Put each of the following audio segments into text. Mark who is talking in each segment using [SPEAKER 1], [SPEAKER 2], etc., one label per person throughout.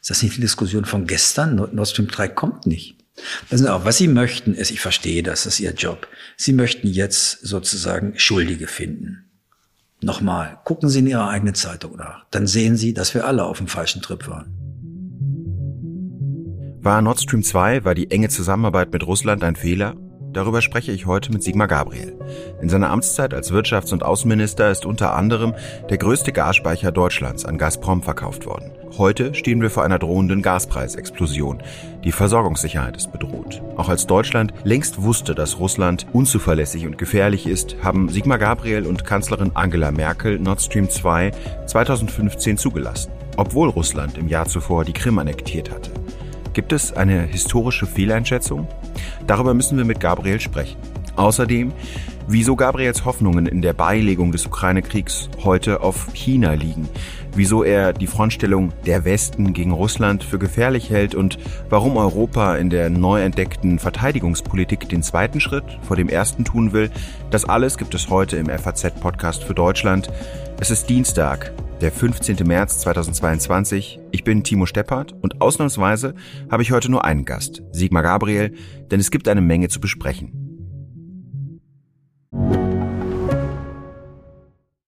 [SPEAKER 1] Ist das nicht die Diskussion von gestern? Nord Stream 3 kommt nicht. Was Sie möchten, ist, ich verstehe das, das ist Ihr Job. Sie möchten jetzt sozusagen Schuldige finden. Nochmal, gucken Sie in Ihrer eigenen Zeitung nach. Dann sehen Sie, dass wir alle auf dem falschen Trip waren.
[SPEAKER 2] War Nord Stream 2, war die enge Zusammenarbeit mit Russland ein Fehler? Darüber spreche ich heute mit Sigmar Gabriel. In seiner Amtszeit als Wirtschafts- und Außenminister ist unter anderem der größte Gasspeicher Deutschlands an Gazprom verkauft worden. Heute stehen wir vor einer drohenden Gaspreisexplosion. Die Versorgungssicherheit ist bedroht. Auch als Deutschland längst wusste, dass Russland unzuverlässig und gefährlich ist, haben Sigmar Gabriel und Kanzlerin Angela Merkel Nord Stream 2 2015 zugelassen, obwohl Russland im Jahr zuvor die Krim annektiert hatte. Gibt es eine historische Fehleinschätzung? Darüber müssen wir mit Gabriel sprechen. Außerdem, wieso Gabriels Hoffnungen in der Beilegung des Ukraine-Kriegs heute auf China liegen, wieso er die Frontstellung der Westen gegen Russland für gefährlich hält und warum Europa in der neu entdeckten Verteidigungspolitik den zweiten Schritt vor dem ersten tun will, das alles gibt es heute im FAZ-Podcast für Deutschland. Es ist Dienstag, der 15. März 2022. Ich bin Timo Steppert und ausnahmsweise habe ich heute nur einen Gast, Sigmar Gabriel, denn es gibt eine Menge zu besprechen.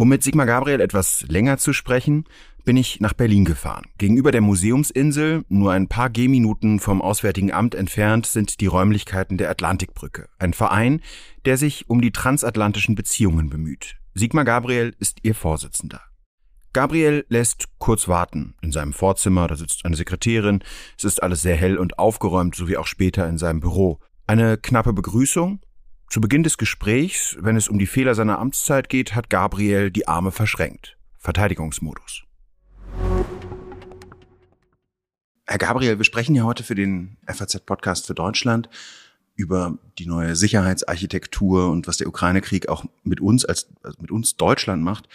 [SPEAKER 2] Um mit Sigmar Gabriel etwas länger zu sprechen, bin ich nach Berlin gefahren. Gegenüber der Museumsinsel, nur ein paar Gehminuten vom Auswärtigen Amt entfernt, sind die Räumlichkeiten der Atlantikbrücke. Ein Verein, der sich um die transatlantischen Beziehungen bemüht. Sigmar Gabriel ist ihr Vorsitzender. Gabriel lässt kurz warten. In seinem Vorzimmer, da sitzt eine Sekretärin. Es ist alles sehr hell und aufgeräumt, so wie auch später in seinem Büro. Eine knappe Begrüßung, zu Beginn des Gesprächs, wenn es um die Fehler seiner Amtszeit geht, hat Gabriel die Arme verschränkt. Verteidigungsmodus. Herr Gabriel, wir sprechen ja heute für den FAZ-Podcast für Deutschland über die neue Sicherheitsarchitektur und was der Ukraine-Krieg auch mit uns als also mit uns Deutschland macht.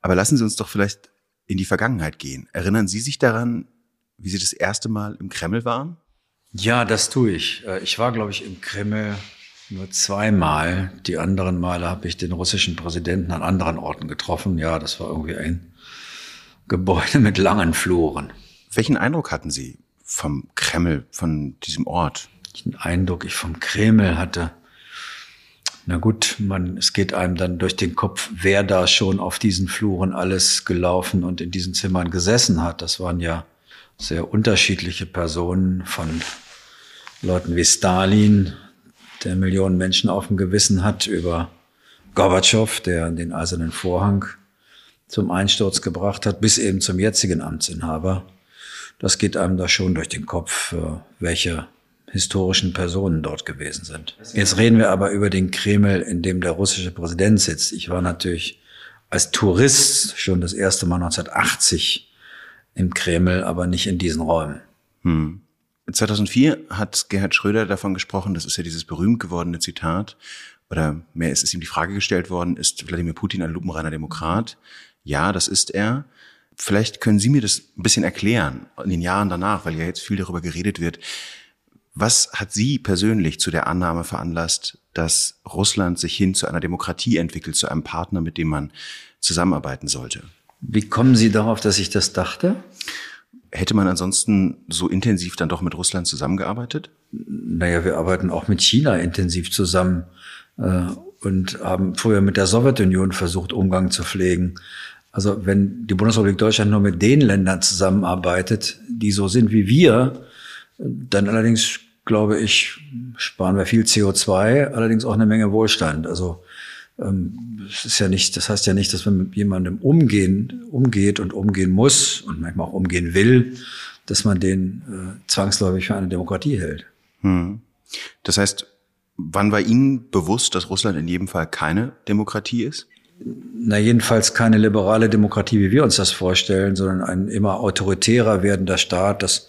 [SPEAKER 2] Aber lassen Sie uns doch vielleicht in die Vergangenheit gehen. Erinnern Sie sich daran, wie Sie das erste Mal im Kreml waren?
[SPEAKER 1] Ja, das tue ich. Äh, ich war, glaube ich, im Kreml nur zweimal. Die anderen Male habe ich den russischen Präsidenten an anderen Orten getroffen. Ja, das war irgendwie ein Gebäude mit langen Fluren.
[SPEAKER 2] Welchen Eindruck hatten Sie vom Kreml, von diesem Ort?
[SPEAKER 1] Den Eindruck ich vom Kreml hatte. Na gut, man, es geht einem dann durch den Kopf, wer da schon auf diesen Fluren alles gelaufen und in diesen Zimmern gesessen hat. Das waren ja sehr unterschiedliche Personen von Leuten wie Stalin, der Millionen Menschen auf dem Gewissen hat, über Gorbatschow, der den Eisernen Vorhang zum Einsturz gebracht hat, bis eben zum jetzigen Amtsinhaber. Das geht einem da schon durch den Kopf, welche historischen Personen dort gewesen sind. Jetzt reden wir aber über den Kreml, in dem der russische Präsident sitzt. Ich war natürlich als Tourist schon das erste Mal 1980 im Kreml, aber nicht in diesen Räumen. Hm.
[SPEAKER 2] 2004 hat Gerhard Schröder davon gesprochen, das ist ja dieses berühmt gewordene Zitat, oder mehr ist es ihm die Frage gestellt worden, ist Wladimir Putin ein lupenreiner Demokrat? Ja, das ist er. Vielleicht können Sie mir das ein bisschen erklären in den Jahren danach, weil ja jetzt viel darüber geredet wird. Was hat Sie persönlich zu der Annahme veranlasst, dass Russland sich hin zu einer Demokratie entwickelt, zu einem Partner, mit dem man zusammenarbeiten sollte?
[SPEAKER 1] Wie kommen Sie darauf, dass ich das dachte?
[SPEAKER 2] Hätte man ansonsten so intensiv dann doch mit Russland zusammengearbeitet?
[SPEAKER 1] Naja, wir arbeiten auch mit China intensiv zusammen äh, und haben früher mit der Sowjetunion versucht, Umgang zu pflegen. Also wenn die Bundesrepublik Deutschland nur mit den Ländern zusammenarbeitet, die so sind wie wir, dann allerdings, glaube ich, sparen wir viel CO2, allerdings auch eine Menge Wohlstand. Also es ist ja nicht, das heißt ja nicht, dass man mit jemandem umgehen, umgeht und umgehen muss und manchmal auch umgehen will, dass man den äh, zwangsläufig für eine Demokratie hält. Hm.
[SPEAKER 2] Das heißt, Wann war Ihnen bewusst, dass Russland in jedem Fall keine Demokratie ist?
[SPEAKER 1] Na, jedenfalls keine liberale Demokratie, wie wir uns das vorstellen, sondern ein immer autoritärer werdender Staat. Das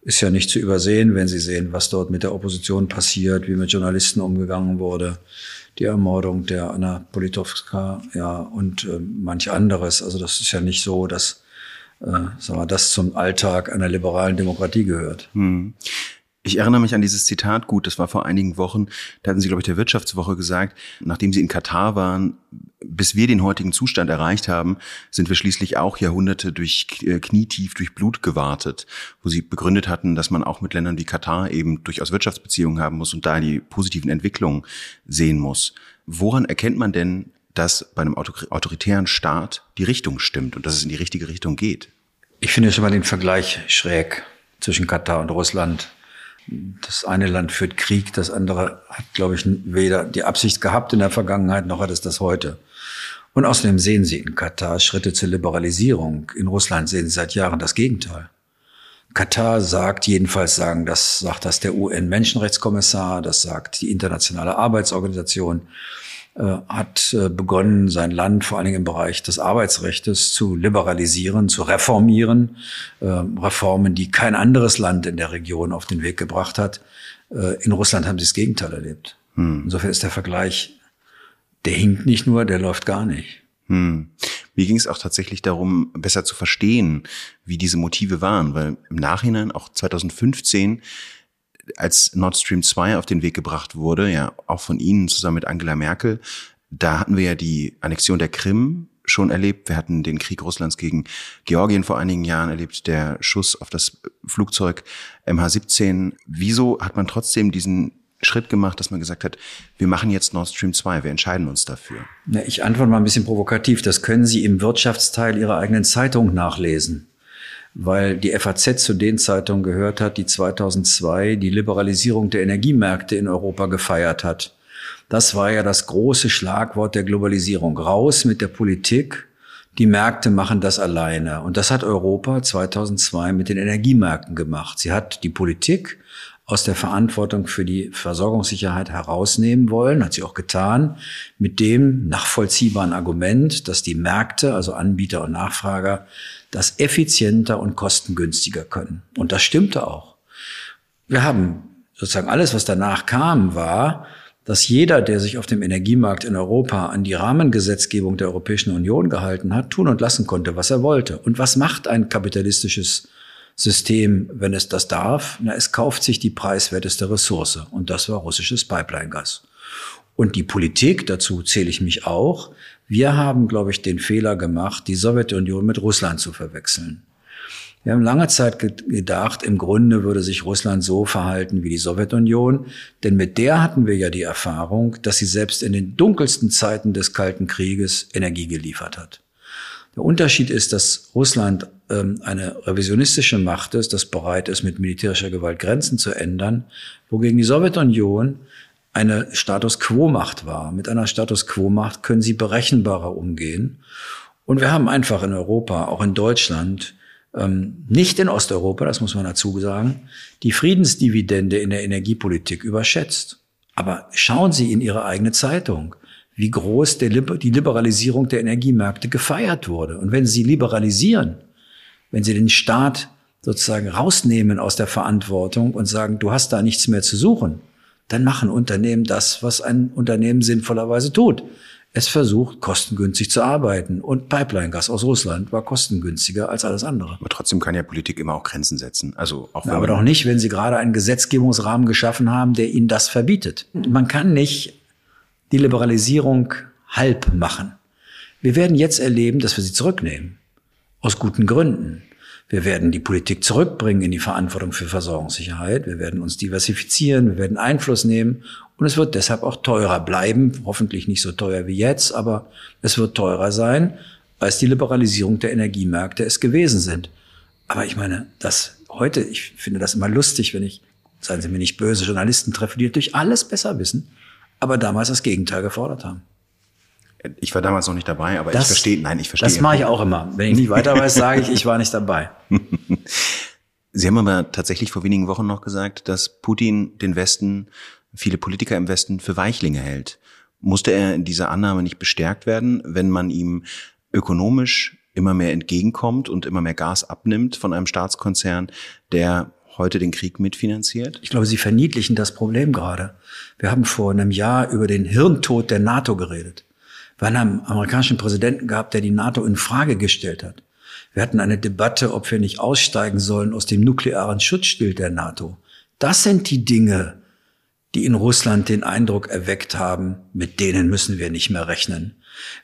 [SPEAKER 1] ist ja nicht zu übersehen, wenn Sie sehen, was dort mit der Opposition passiert, wie mit Journalisten umgegangen wurde, die Ermordung der Anna Politowska, ja, und äh, manch anderes. Also das ist ja nicht so, dass äh, sagen wir, das zum Alltag einer liberalen Demokratie gehört. Hm.
[SPEAKER 2] Ich erinnere mich an dieses Zitat gut, das war vor einigen Wochen, da hatten Sie, glaube ich, der Wirtschaftswoche gesagt, nachdem Sie in Katar waren, bis wir den heutigen Zustand erreicht haben, sind wir schließlich auch Jahrhunderte durch äh, knietief durch Blut gewartet, wo Sie begründet hatten, dass man auch mit Ländern wie Katar eben durchaus Wirtschaftsbeziehungen haben muss und da die positiven Entwicklungen sehen muss. Woran erkennt man denn, dass bei einem autoritären Staat die Richtung stimmt und dass es in die richtige Richtung geht?
[SPEAKER 1] Ich finde schon mal den Vergleich schräg zwischen Katar und Russland das eine Land führt Krieg, das andere hat, glaube ich, weder die Absicht gehabt in der Vergangenheit, noch hat es das heute. Und außerdem sehen Sie in Katar Schritte zur Liberalisierung. In Russland sehen Sie seit Jahren das Gegenteil. Katar sagt, jedenfalls sagen, das sagt das der UN-Menschenrechtskommissar, das sagt die Internationale Arbeitsorganisation, äh, hat äh, begonnen, sein Land vor allen Dingen im Bereich des Arbeitsrechts zu liberalisieren, zu reformieren. Äh, Reformen, die kein anderes Land in der Region auf den Weg gebracht hat. In Russland haben sie das Gegenteil erlebt. Hm. Insofern ist der Vergleich, der hinkt nicht nur, der läuft gar nicht. Hm.
[SPEAKER 2] Mir ging es auch tatsächlich darum, besser zu verstehen, wie diese Motive waren, weil im Nachhinein, auch 2015, als Nord Stream 2 auf den Weg gebracht wurde, ja auch von Ihnen zusammen mit Angela Merkel, da hatten wir ja die Annexion der Krim schon erlebt. Wir hatten den Krieg Russlands gegen Georgien vor einigen Jahren erlebt, der Schuss auf das Flugzeug MH17. Wieso hat man trotzdem diesen Schritt gemacht, dass man gesagt hat, wir machen jetzt Nord Stream 2, wir entscheiden uns dafür?
[SPEAKER 1] ich antworte mal ein bisschen provokativ. Das können Sie im Wirtschaftsteil Ihrer eigenen Zeitung nachlesen weil die FAZ zu den Zeitungen gehört hat, die 2002 die Liberalisierung der Energiemärkte in Europa gefeiert hat. Das war ja das große Schlagwort der Globalisierung. Raus mit der Politik. Die Märkte machen das alleine. Und das hat Europa 2002 mit den Energiemärkten gemacht. Sie hat die Politik aus der Verantwortung für die Versorgungssicherheit herausnehmen wollen, hat sie auch getan, mit dem nachvollziehbaren Argument, dass die Märkte, also Anbieter und Nachfrager, das effizienter und kostengünstiger können. Und das stimmte auch. Wir haben sozusagen alles, was danach kam, war, dass jeder, der sich auf dem Energiemarkt in Europa an die Rahmengesetzgebung der Europäischen Union gehalten hat, tun und lassen konnte, was er wollte. Und was macht ein kapitalistisches System, wenn es das darf? Na, es kauft sich die preiswerteste Ressource. Und das war russisches Pipeline-Gas. Und die Politik, dazu zähle ich mich auch, wir haben, glaube ich, den Fehler gemacht, die Sowjetunion mit Russland zu verwechseln. Wir haben lange Zeit gedacht, im Grunde würde sich Russland so verhalten wie die Sowjetunion, denn mit der hatten wir ja die Erfahrung, dass sie selbst in den dunkelsten Zeiten des Kalten Krieges Energie geliefert hat. Der Unterschied ist, dass Russland eine revisionistische Macht ist, das bereit ist, mit militärischer Gewalt Grenzen zu ändern, wogegen die Sowjetunion eine Status Quo-Macht war. Mit einer Status Quo-Macht können sie berechenbarer umgehen. Und wir haben einfach in Europa, auch in Deutschland, ähm, nicht in Osteuropa, das muss man dazu sagen, die Friedensdividende in der Energiepolitik überschätzt. Aber schauen Sie in Ihre eigene Zeitung, wie groß die Liberalisierung der Energiemärkte gefeiert wurde. Und wenn Sie liberalisieren, wenn Sie den Staat sozusagen rausnehmen aus der Verantwortung und sagen, du hast da nichts mehr zu suchen, dann machen Unternehmen das, was ein Unternehmen sinnvollerweise tut. Es versucht, kostengünstig zu arbeiten. Und Pipeline-Gas aus Russland war kostengünstiger als alles andere.
[SPEAKER 2] Aber trotzdem kann ja Politik immer auch Grenzen setzen. Also auch
[SPEAKER 1] Na, aber doch nicht, wenn Sie gerade einen Gesetzgebungsrahmen geschaffen haben, der Ihnen das verbietet. Man kann nicht die Liberalisierung halb machen. Wir werden jetzt erleben, dass wir sie zurücknehmen. Aus guten Gründen. Wir werden die Politik zurückbringen in die Verantwortung für Versorgungssicherheit. Wir werden uns diversifizieren. Wir werden Einfluss nehmen. Und es wird deshalb auch teurer bleiben. Hoffentlich nicht so teuer wie jetzt, aber es wird teurer sein, als die Liberalisierung der Energiemärkte es gewesen sind. Aber ich meine, das heute, ich finde das immer lustig, wenn ich, seien Sie mir nicht böse, Journalisten treffe, die natürlich alles besser wissen, aber damals das Gegenteil gefordert haben.
[SPEAKER 2] Ich war damals noch nicht dabei, aber das, ich verstehe, nein, ich verstehe.
[SPEAKER 1] Das mache ich auch immer. Wenn ich nicht weiter weiß, sage ich, ich war nicht dabei.
[SPEAKER 2] Sie haben aber tatsächlich vor wenigen Wochen noch gesagt, dass Putin den Westen viele Politiker im Westen für Weichlinge hält. Musste er in dieser Annahme nicht bestärkt werden, wenn man ihm ökonomisch immer mehr entgegenkommt und immer mehr Gas abnimmt von einem Staatskonzern, der heute den Krieg mitfinanziert?
[SPEAKER 1] Ich glaube, Sie verniedlichen das Problem gerade. Wir haben vor einem Jahr über den Hirntod der NATO geredet. Wir haben einen amerikanischen Präsidenten gehabt, der die NATO in Frage gestellt hat. Wir hatten eine Debatte, ob wir nicht aussteigen sollen aus dem nuklearen Schutzschild der NATO. Das sind die Dinge, die in Russland den Eindruck erweckt haben, mit denen müssen wir nicht mehr rechnen.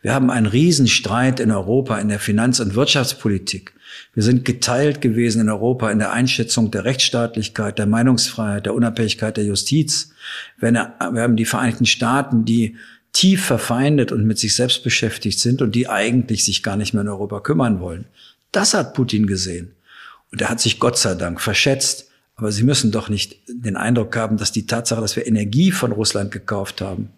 [SPEAKER 1] Wir haben einen Riesenstreit in Europa in der Finanz- und Wirtschaftspolitik. Wir sind geteilt gewesen in Europa in der Einschätzung der Rechtsstaatlichkeit, der Meinungsfreiheit, der Unabhängigkeit der Justiz. Wir haben die Vereinigten Staaten, die tief verfeindet und mit sich selbst beschäftigt sind und die eigentlich sich gar nicht mehr in Europa kümmern wollen. Das hat Putin gesehen. Und er hat sich Gott sei Dank verschätzt. Aber Sie müssen doch nicht den Eindruck haben, dass die Tatsache, dass wir Energie von Russland gekauft haben,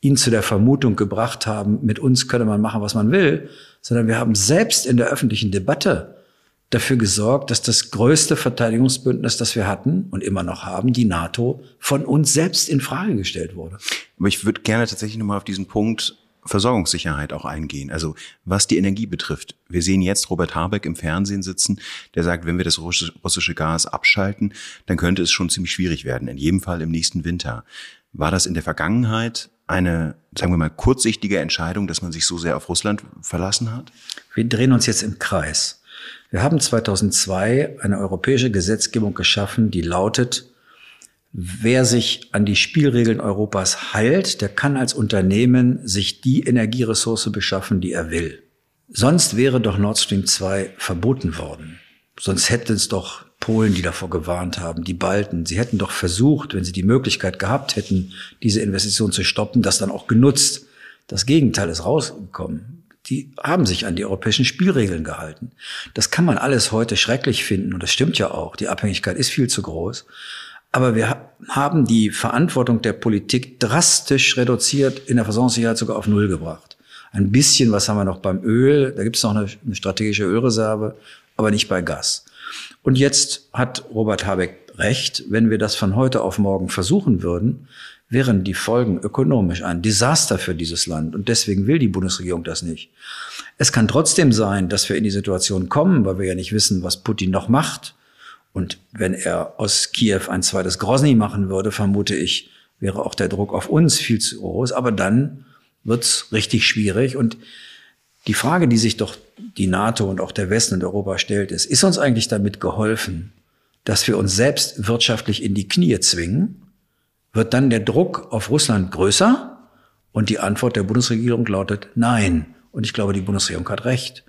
[SPEAKER 1] ihn zu der Vermutung gebracht haben, mit uns könne man machen, was man will, sondern wir haben selbst in der öffentlichen Debatte dafür gesorgt, dass das größte Verteidigungsbündnis, das wir hatten und immer noch haben, die NATO, von uns selbst in Frage gestellt wurde.
[SPEAKER 2] Aber ich würde gerne tatsächlich nochmal auf diesen Punkt Versorgungssicherheit auch eingehen. Also was die Energie betrifft. Wir sehen jetzt Robert Habeck im Fernsehen sitzen, der sagt, wenn wir das russische Gas abschalten, dann könnte es schon ziemlich schwierig werden, in jedem Fall im nächsten Winter. War das in der Vergangenheit eine, sagen wir mal, kurzsichtige Entscheidung, dass man sich so sehr auf Russland verlassen hat?
[SPEAKER 1] Wir drehen uns jetzt im Kreis. Wir haben 2002 eine europäische Gesetzgebung geschaffen, die lautet, wer sich an die Spielregeln Europas heilt, der kann als Unternehmen sich die Energieressource beschaffen, die er will. Sonst wäre doch Nord Stream 2 verboten worden. Sonst hätten es doch Polen, die davor gewarnt haben, die Balten. Sie hätten doch versucht, wenn sie die Möglichkeit gehabt hätten, diese Investition zu stoppen, das dann auch genutzt. Das Gegenteil ist rausgekommen. Die haben sich an die europäischen Spielregeln gehalten. Das kann man alles heute schrecklich finden und das stimmt ja auch. Die Abhängigkeit ist viel zu groß. Aber wir haben die Verantwortung der Politik drastisch reduziert, in der Versorgungssicherheit sogar auf Null gebracht. Ein bisschen, was haben wir noch beim Öl? Da gibt es noch eine, eine strategische Ölreserve, aber nicht bei Gas. Und jetzt hat Robert Habeck recht, wenn wir das von heute auf morgen versuchen würden, wären die Folgen ökonomisch ein Desaster für dieses Land. Und deswegen will die Bundesregierung das nicht. Es kann trotzdem sein, dass wir in die Situation kommen, weil wir ja nicht wissen, was Putin noch macht. Und wenn er aus Kiew ein zweites Grozny machen würde, vermute ich, wäre auch der Druck auf uns viel zu groß. Aber dann wird's richtig schwierig. Und die Frage, die sich doch die NATO und auch der Westen und Europa stellt, ist, ist uns eigentlich damit geholfen, dass wir uns selbst wirtschaftlich in die Knie zwingen? Wird dann der Druck auf Russland größer? Und die Antwort der Bundesregierung lautet nein. Und ich glaube, die Bundesregierung hat recht.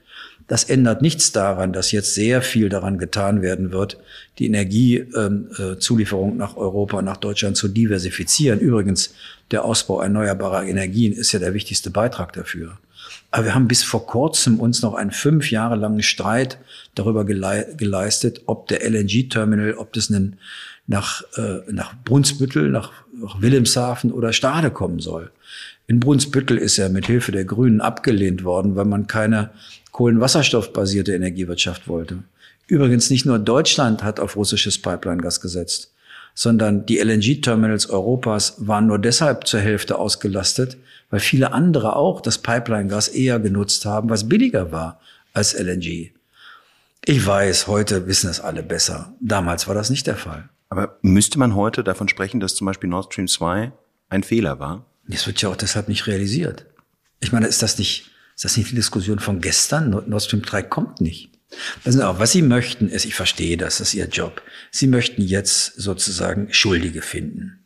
[SPEAKER 1] Das ändert nichts daran, dass jetzt sehr viel daran getan werden wird, die Energiezulieferung ähm, äh, nach Europa, nach Deutschland zu diversifizieren. Übrigens, der Ausbau erneuerbarer Energien ist ja der wichtigste Beitrag dafür. Aber wir haben bis vor kurzem uns noch einen fünf Jahre langen Streit darüber geleistet, ob der LNG-Terminal, ob das einen nach, äh, nach Brunsbüttel, nach, nach Wilhelmshaven oder Stade kommen soll. In Brunsbüttel ist er mit Hilfe der Grünen abgelehnt worden, weil man keine kohlenwasserstoffbasierte Energiewirtschaft wollte. Übrigens nicht nur Deutschland hat auf russisches Pipeline-Gas gesetzt, sondern die LNG-Terminals Europas waren nur deshalb zur Hälfte ausgelastet, weil viele andere auch das Pipeline-Gas eher genutzt haben, was billiger war als LNG. Ich weiß, heute wissen es alle besser. Damals war das nicht der Fall.
[SPEAKER 2] Aber müsste man heute davon sprechen, dass zum Beispiel Nord Stream 2 ein Fehler war?
[SPEAKER 1] Das wird ja auch deshalb nicht realisiert. Ich meine, ist das nicht, ist das nicht die Diskussion von gestern? Nord Stream 3 kommt nicht. Also auch, was Sie möchten, ist, ich verstehe das, das ist Ihr Job. Sie möchten jetzt sozusagen Schuldige finden.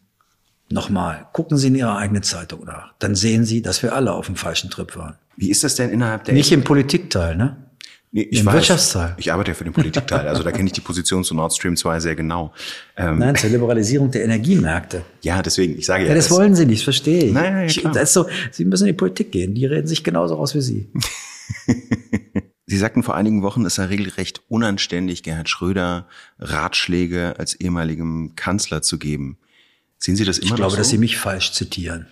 [SPEAKER 1] Nochmal, gucken Sie in Ihrer eigenen Zeitung nach. Dann sehen Sie, dass wir alle auf dem falschen Trip waren.
[SPEAKER 2] Wie ist das denn innerhalb der...
[SPEAKER 1] Nicht im Politikteil, ne?
[SPEAKER 2] Nee, ich Im weiß, Wirtschaftsteil. Ich arbeite ja für den Politikteil, also da kenne ich die Position zu Nord Stream 2 sehr genau.
[SPEAKER 1] Ähm, Nein, zur Liberalisierung der Energiemärkte.
[SPEAKER 2] Ja, deswegen, ich sage ja.
[SPEAKER 1] ja das, das wollen Sie nicht, verstehe ich. Nein, nein, klar. Das ist so, Sie müssen in die Politik gehen, die reden sich genauso aus wie Sie.
[SPEAKER 2] Sie sagten vor einigen Wochen, es sei regelrecht unanständig, Gerhard Schröder Ratschläge als ehemaligem Kanzler zu geben. Sehen Sie das immer
[SPEAKER 1] Ich glaube,
[SPEAKER 2] so?
[SPEAKER 1] dass Sie mich falsch zitieren.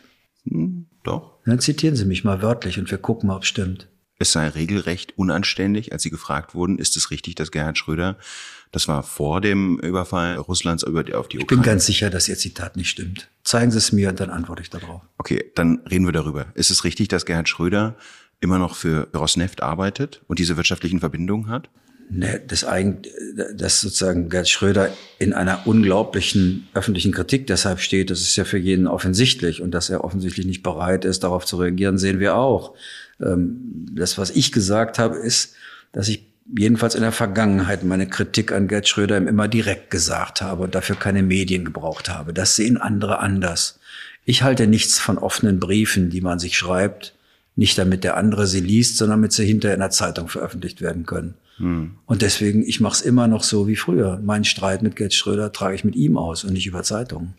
[SPEAKER 2] Hm, doch.
[SPEAKER 1] Dann zitieren Sie mich mal wörtlich und wir gucken mal, ob es stimmt.
[SPEAKER 2] Es sei regelrecht unanständig, als sie gefragt wurden, ist es richtig, dass Gerhard Schröder, das war vor dem Überfall Russlands auf die Ukraine.
[SPEAKER 1] Ich bin ganz sicher, dass Ihr Zitat nicht stimmt. Zeigen Sie es mir und dann antworte ich darauf.
[SPEAKER 2] Okay, dann reden wir darüber. Ist es richtig, dass Gerhard Schröder immer noch für Rosneft arbeitet und diese wirtschaftlichen Verbindungen hat?
[SPEAKER 1] Ne, das eigentlich, dass sozusagen Gerd Schröder in einer unglaublichen öffentlichen Kritik deshalb steht, das ist ja für jeden offensichtlich und dass er offensichtlich nicht bereit ist, darauf zu reagieren, sehen wir auch. Ähm, das, was ich gesagt habe, ist, dass ich jedenfalls in der Vergangenheit meine Kritik an Gerd Schröder immer direkt gesagt habe und dafür keine Medien gebraucht habe. Das sehen andere anders. Ich halte nichts von offenen Briefen, die man sich schreibt, nicht damit der andere sie liest, sondern damit sie hinterher in der Zeitung veröffentlicht werden können. Hm. Und deswegen, ich mache es immer noch so wie früher. Meinen Streit mit Gerd Schröder trage ich mit ihm aus und nicht über Zeitungen.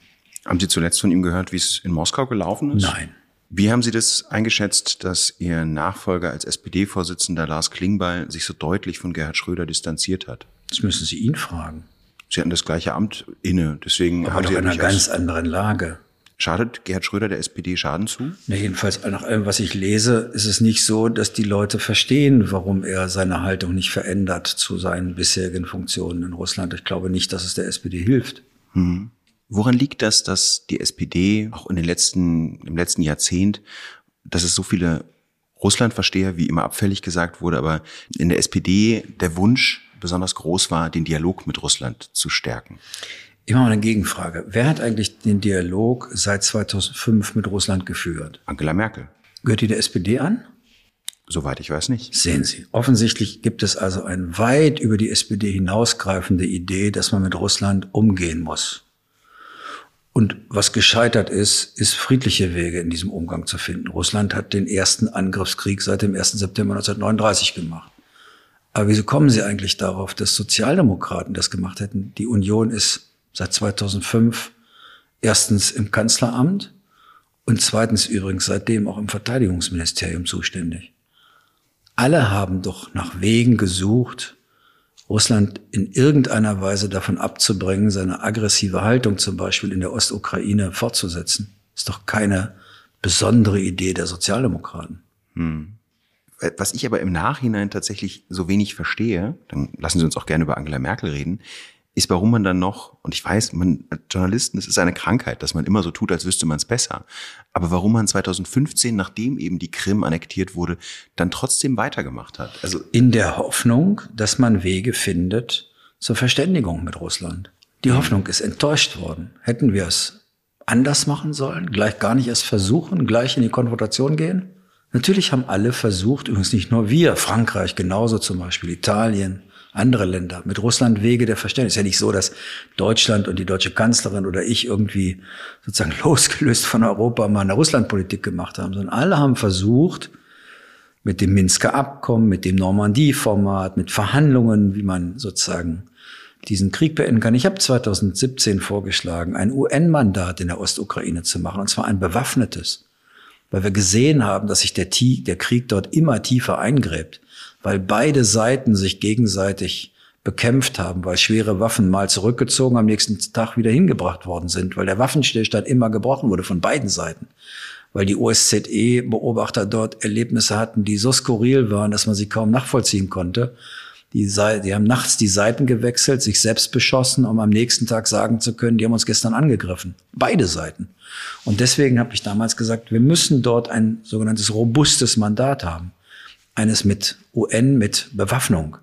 [SPEAKER 2] Haben Sie zuletzt von ihm gehört, wie es in Moskau gelaufen ist?
[SPEAKER 1] Nein.
[SPEAKER 2] Wie haben Sie das eingeschätzt, dass Ihr Nachfolger als SPD-Vorsitzender Lars Klingbeil sich so deutlich von Gerhard Schröder distanziert hat?
[SPEAKER 1] Das müssen Sie ihn fragen.
[SPEAKER 2] Sie hatten das gleiche Amt inne, deswegen
[SPEAKER 1] Aber
[SPEAKER 2] haben
[SPEAKER 1] doch
[SPEAKER 2] Sie
[SPEAKER 1] in einer ganz anderen Lage.
[SPEAKER 2] Schadet Gerhard Schröder der SPD Schaden zu?
[SPEAKER 1] Na, jedenfalls nach allem, was ich lese, ist es nicht so, dass die Leute verstehen, warum er seine Haltung nicht verändert zu seinen bisherigen Funktionen in Russland. Ich glaube nicht, dass es der SPD hilft.
[SPEAKER 2] Hm. Woran liegt das, dass die SPD auch in den letzten, im letzten Jahrzehnt, dass es so viele Russlandversteher, wie immer abfällig gesagt wurde, aber in der SPD der Wunsch besonders groß war, den Dialog mit Russland zu stärken?
[SPEAKER 1] Immer mal eine Gegenfrage. Wer hat eigentlich den Dialog seit 2005 mit Russland geführt?
[SPEAKER 2] Angela Merkel.
[SPEAKER 1] Gehört die der SPD an?
[SPEAKER 2] Soweit ich weiß nicht.
[SPEAKER 1] Sehen Sie. Offensichtlich gibt es also eine weit über die SPD hinausgreifende Idee, dass man mit Russland umgehen muss. Und was gescheitert ist, ist friedliche Wege in diesem Umgang zu finden. Russland hat den ersten Angriffskrieg seit dem 1. September 1939 gemacht. Aber wieso kommen Sie eigentlich darauf, dass Sozialdemokraten das gemacht hätten? Die Union ist seit 2005 erstens im Kanzleramt und zweitens übrigens seitdem auch im Verteidigungsministerium zuständig. Alle haben doch nach Wegen gesucht, Russland in irgendeiner Weise davon abzubringen, seine aggressive Haltung zum Beispiel in der Ostukraine fortzusetzen. Ist doch keine besondere Idee der Sozialdemokraten. Hm.
[SPEAKER 2] Was ich aber im Nachhinein tatsächlich so wenig verstehe, dann lassen Sie uns auch gerne über Angela Merkel reden, ist, warum man dann noch, und ich weiß, man, Journalisten, es ist eine Krankheit, dass man immer so tut, als wüsste man es besser. Aber warum man 2015, nachdem eben die Krim annektiert wurde, dann trotzdem weitergemacht hat.
[SPEAKER 1] Also in der Hoffnung, dass man Wege findet zur Verständigung mit Russland. Die Hoffnung ist enttäuscht worden. Hätten wir es anders machen sollen, gleich gar nicht erst versuchen, gleich in die Konfrontation gehen? Natürlich haben alle versucht, übrigens nicht nur wir, Frankreich genauso zum Beispiel, Italien, andere Länder, mit Russland Wege der Verständnis. Ist ja nicht so, dass Deutschland und die deutsche Kanzlerin oder ich irgendwie sozusagen losgelöst von Europa mal eine Russlandpolitik gemacht haben, sondern alle haben versucht, mit dem Minsker Abkommen, mit dem Normandie-Format, mit Verhandlungen, wie man sozusagen diesen Krieg beenden kann. Ich habe 2017 vorgeschlagen, ein UN-Mandat in der Ostukraine zu machen, und zwar ein bewaffnetes, weil wir gesehen haben, dass sich der, der Krieg dort immer tiefer eingräbt weil beide Seiten sich gegenseitig bekämpft haben, weil schwere Waffen mal zurückgezogen am nächsten Tag wieder hingebracht worden sind, weil der Waffenstillstand immer gebrochen wurde von beiden Seiten, weil die OSZE-Beobachter dort Erlebnisse hatten, die so skurril waren, dass man sie kaum nachvollziehen konnte. Die, die haben nachts die Seiten gewechselt, sich selbst beschossen, um am nächsten Tag sagen zu können, die haben uns gestern angegriffen. Beide Seiten. Und deswegen habe ich damals gesagt, wir müssen dort ein sogenanntes robustes Mandat haben eines mit UN, mit Bewaffnung.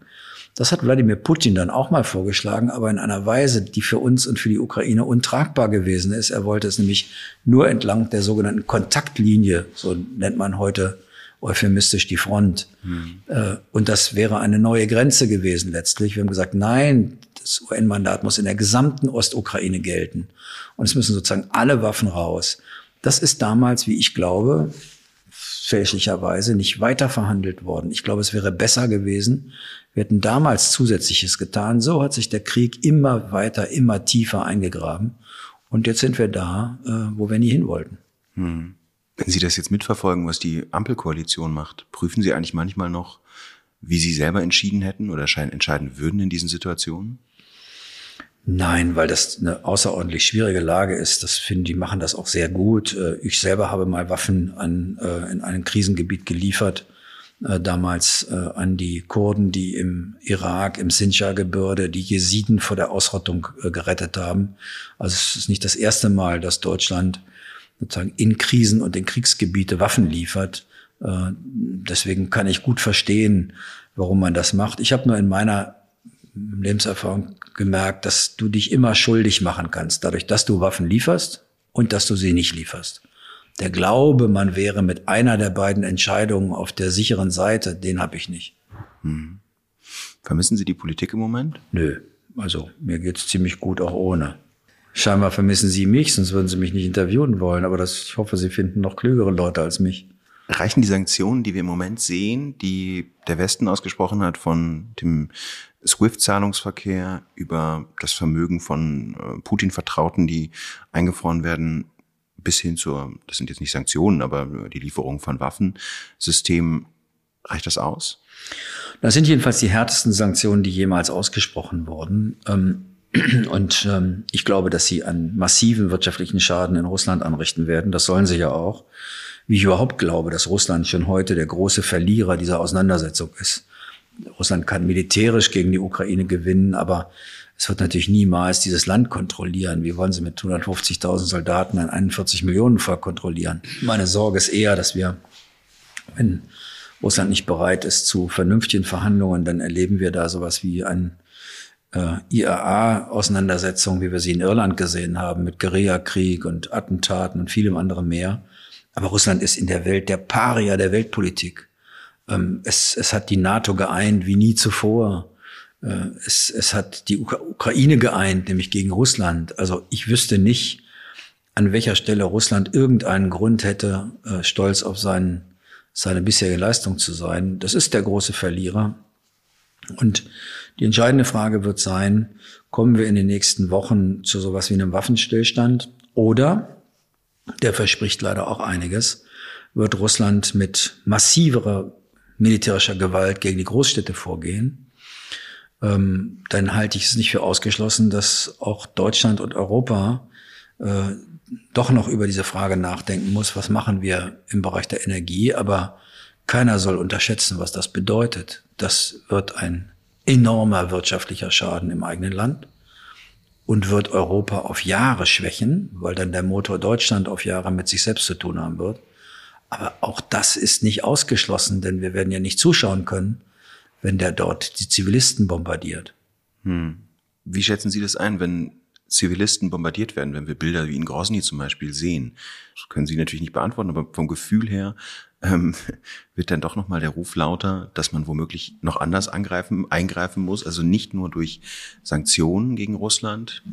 [SPEAKER 1] Das hat Wladimir Putin dann auch mal vorgeschlagen, aber in einer Weise, die für uns und für die Ukraine untragbar gewesen ist. Er wollte es nämlich nur entlang der sogenannten Kontaktlinie, so nennt man heute euphemistisch die Front. Hm. Und das wäre eine neue Grenze gewesen letztlich. Wir haben gesagt, nein, das UN-Mandat muss in der gesamten Ostukraine gelten. Und es müssen sozusagen alle Waffen raus. Das ist damals, wie ich glaube, fälschlicherweise nicht weiter worden. Ich glaube, es wäre besser gewesen. Wir hätten damals Zusätzliches getan. So hat sich der Krieg immer weiter, immer tiefer eingegraben. Und jetzt sind wir da, äh, wo wir nie hin wollten. Hm.
[SPEAKER 2] Wenn Sie das jetzt mitverfolgen, was die Ampelkoalition macht, prüfen Sie eigentlich manchmal noch, wie Sie selber entschieden hätten oder entscheiden würden in diesen Situationen?
[SPEAKER 1] Nein, weil das eine außerordentlich schwierige Lage ist. Das finden die machen das auch sehr gut. Äh, ich selber habe mal Waffen an, äh, in einem Krisengebiet geliefert. äh, damals an die Kurden, die im Irak, im Sinjar-Gebirge die Jesiden vor der Ausrottung gerettet haben. Also es ist nicht das erste Mal, dass Deutschland sozusagen in Krisen und in Kriegsgebiete Waffen liefert. Deswegen kann ich gut verstehen, warum man das macht. Ich habe nur in meiner Lebenserfahrung gemerkt, dass du dich immer schuldig machen kannst, dadurch, dass du Waffen lieferst und dass du sie nicht lieferst. Der Glaube, man wäre mit einer der beiden Entscheidungen auf der sicheren Seite, den habe ich nicht. Hm.
[SPEAKER 2] Vermissen Sie die Politik im Moment?
[SPEAKER 1] Nö. Also mir geht's ziemlich gut auch ohne. Scheinbar vermissen Sie mich, sonst würden Sie mich nicht interviewen wollen. Aber das, ich hoffe, Sie finden noch klügere Leute als mich.
[SPEAKER 2] Reichen die Sanktionen, die wir im Moment sehen, die der Westen ausgesprochen hat, von dem SWIFT-Zahlungsverkehr über das Vermögen von äh, Putin-Vertrauten, die eingefroren werden, bis hin zur, das sind jetzt nicht Sanktionen, aber die Lieferung von Waffensystemen, reicht das aus?
[SPEAKER 1] Das sind jedenfalls die härtesten Sanktionen, die jemals ausgesprochen wurden. Ähm, und ähm, ich glaube, dass sie einen massiven wirtschaftlichen Schaden in Russland anrichten werden. Das sollen sie ja auch. Wie ich überhaupt glaube, dass Russland schon heute der große Verlierer dieser Auseinandersetzung ist. Russland kann militärisch gegen die Ukraine gewinnen, aber es wird natürlich niemals dieses Land kontrollieren. Wie wollen sie mit 150.000 Soldaten ein 41 Millionen Volk kontrollieren? Meine Sorge ist eher, dass wir, wenn Russland nicht bereit ist zu vernünftigen Verhandlungen, dann erleben wir da sowas wie ein äh, IAA-Auseinandersetzung, wie wir sie in Irland gesehen haben, mit Guerillakrieg und Attentaten und vielem anderen mehr. Aber Russland ist in der Welt der Paria der Weltpolitik. Ähm, es, es hat die NATO geeint wie nie zuvor. Äh, es, es hat die Ukraine geeint, nämlich gegen Russland. Also ich wüsste nicht, an welcher Stelle Russland irgendeinen Grund hätte, äh, stolz auf seinen, seine bisherige Leistung zu sein. Das ist der große Verlierer. Und die entscheidende Frage wird sein, kommen wir in den nächsten Wochen zu sowas wie einem Waffenstillstand oder, der verspricht leider auch einiges, wird Russland mit massiverer militärischer Gewalt gegen die Großstädte vorgehen ähm, dann halte ich es nicht für ausgeschlossen, dass auch Deutschland und Europa äh, doch noch über diese Frage nachdenken muss, was machen wir im Bereich der Energie. Aber keiner soll unterschätzen, was das bedeutet. Das wird ein enormer wirtschaftlicher Schaden im eigenen Land und wird Europa auf Jahre schwächen, weil dann der Motor Deutschland auf Jahre mit sich selbst zu tun haben wird. Aber auch das ist nicht ausgeschlossen, denn wir werden ja nicht zuschauen können, wenn der dort die Zivilisten bombardiert.
[SPEAKER 2] Hm. Wie schätzen Sie das ein, wenn Zivilisten bombardiert werden, wenn wir Bilder wie in Grozny zum Beispiel sehen? Das können Sie natürlich nicht beantworten, aber vom Gefühl her ähm, wird dann doch nochmal der Ruf lauter, dass man womöglich noch anders angreifen, eingreifen muss, also nicht nur durch Sanktionen gegen Russland?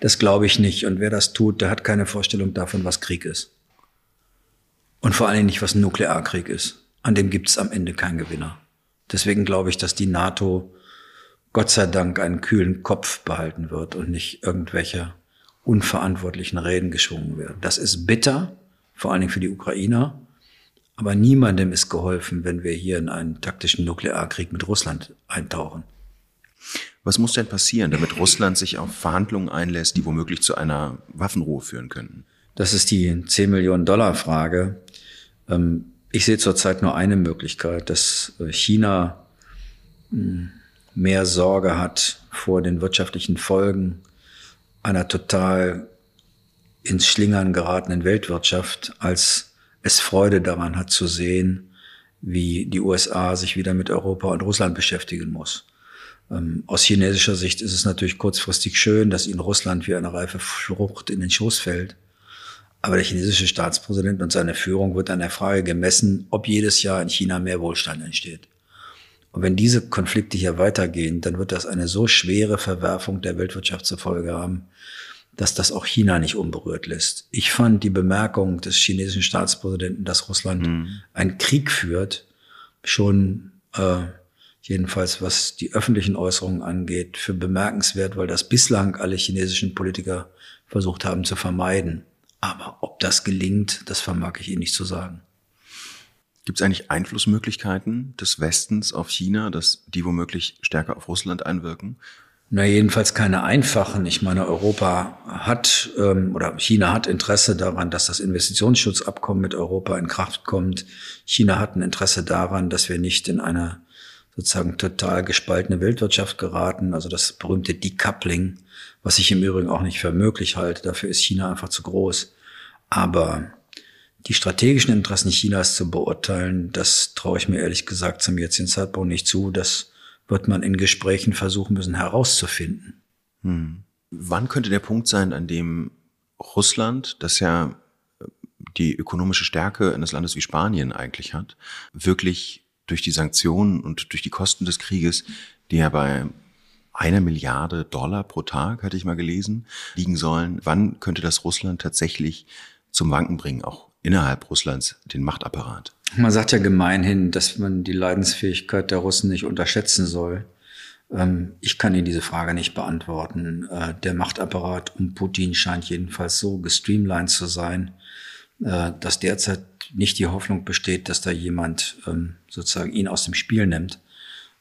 [SPEAKER 1] Das glaube ich nicht. Und wer das tut, der hat keine Vorstellung davon, was Krieg ist. Und vor Dingen nicht, was ein Nuklearkrieg ist. An dem gibt es am Ende keinen Gewinner. Deswegen glaube ich, dass die NATO Gott sei Dank einen kühlen Kopf behalten wird und nicht irgendwelche unverantwortlichen Reden geschwungen werden. Das ist bitter, vor allen Dingen für die Ukrainer. Aber niemandem ist geholfen, wenn wir hier in einen taktischen Nuklearkrieg mit Russland eintauchen.
[SPEAKER 2] Was muss denn passieren, damit Russland sich auf Verhandlungen einlässt, die womöglich zu einer Waffenruhe führen könnten?
[SPEAKER 1] Das ist die 10 Millionen Dollar Frage. Ähm, ich sehe zurzeit nur eine Möglichkeit, dass äh, China hm, mehr Sorge hat vor den wirtschaftlichen Folgen einer total ins Schlingern geratenen Weltwirtschaft, als es Freude daran hat zu sehen, wie die USA sich wieder mit Europa und Russland beschäftigen muss. Ähm, aus chinesischer Sicht ist es natürlich kurzfristig schön, dass ihnen Russland wie eine reife Frucht in den Schoß fällt. Aber der chinesische Staatspräsident und seine Führung wird an der Frage gemessen, ob jedes Jahr in China mehr Wohlstand entsteht. Und wenn diese Konflikte hier weitergehen, dann wird das eine so schwere Verwerfung der Weltwirtschaft zur Folge haben, dass das auch China nicht unberührt lässt. Ich fand die Bemerkung des chinesischen Staatspräsidenten, dass Russland mhm. einen Krieg führt, schon äh, jedenfalls was die öffentlichen Äußerungen angeht, für bemerkenswert, weil das bislang alle chinesischen Politiker versucht haben zu vermeiden. Aber ob das gelingt, das vermag ich Ihnen nicht zu sagen.
[SPEAKER 2] Gibt es eigentlich Einflussmöglichkeiten des Westens auf China, dass die womöglich stärker auf Russland einwirken?
[SPEAKER 1] Na, jedenfalls keine einfachen. Ich meine, Europa hat ähm, oder China hat Interesse daran, dass das Investitionsschutzabkommen mit Europa in Kraft kommt. China hat ein Interesse daran, dass wir nicht in eine sozusagen total gespaltene Weltwirtschaft geraten. Also das berühmte Decoupling, was ich im Übrigen auch nicht für möglich halte. Dafür ist China einfach zu groß. Aber die strategischen Interessen Chinas zu beurteilen, das traue ich mir ehrlich gesagt zum jetzigen Zeitpunkt nicht zu. Das wird man in Gesprächen versuchen müssen herauszufinden.
[SPEAKER 2] Hm. Wann könnte der Punkt sein, an dem Russland, das ja äh, die ökonomische Stärke eines Landes wie Spanien eigentlich hat, wirklich durch die Sanktionen und durch die Kosten des Krieges, die ja bei einer Milliarde Dollar pro Tag, hatte ich mal gelesen, liegen sollen, wann könnte das Russland tatsächlich zum Wanken bringen, auch innerhalb Russlands, den Machtapparat?
[SPEAKER 1] Man sagt ja gemeinhin, dass man die Leidensfähigkeit der Russen nicht unterschätzen soll. Ähm, ich kann Ihnen diese Frage nicht beantworten. Äh, der Machtapparat um Putin scheint jedenfalls so gestreamlined zu sein, äh, dass derzeit nicht die Hoffnung besteht, dass da jemand ähm, sozusagen ihn aus dem Spiel nimmt.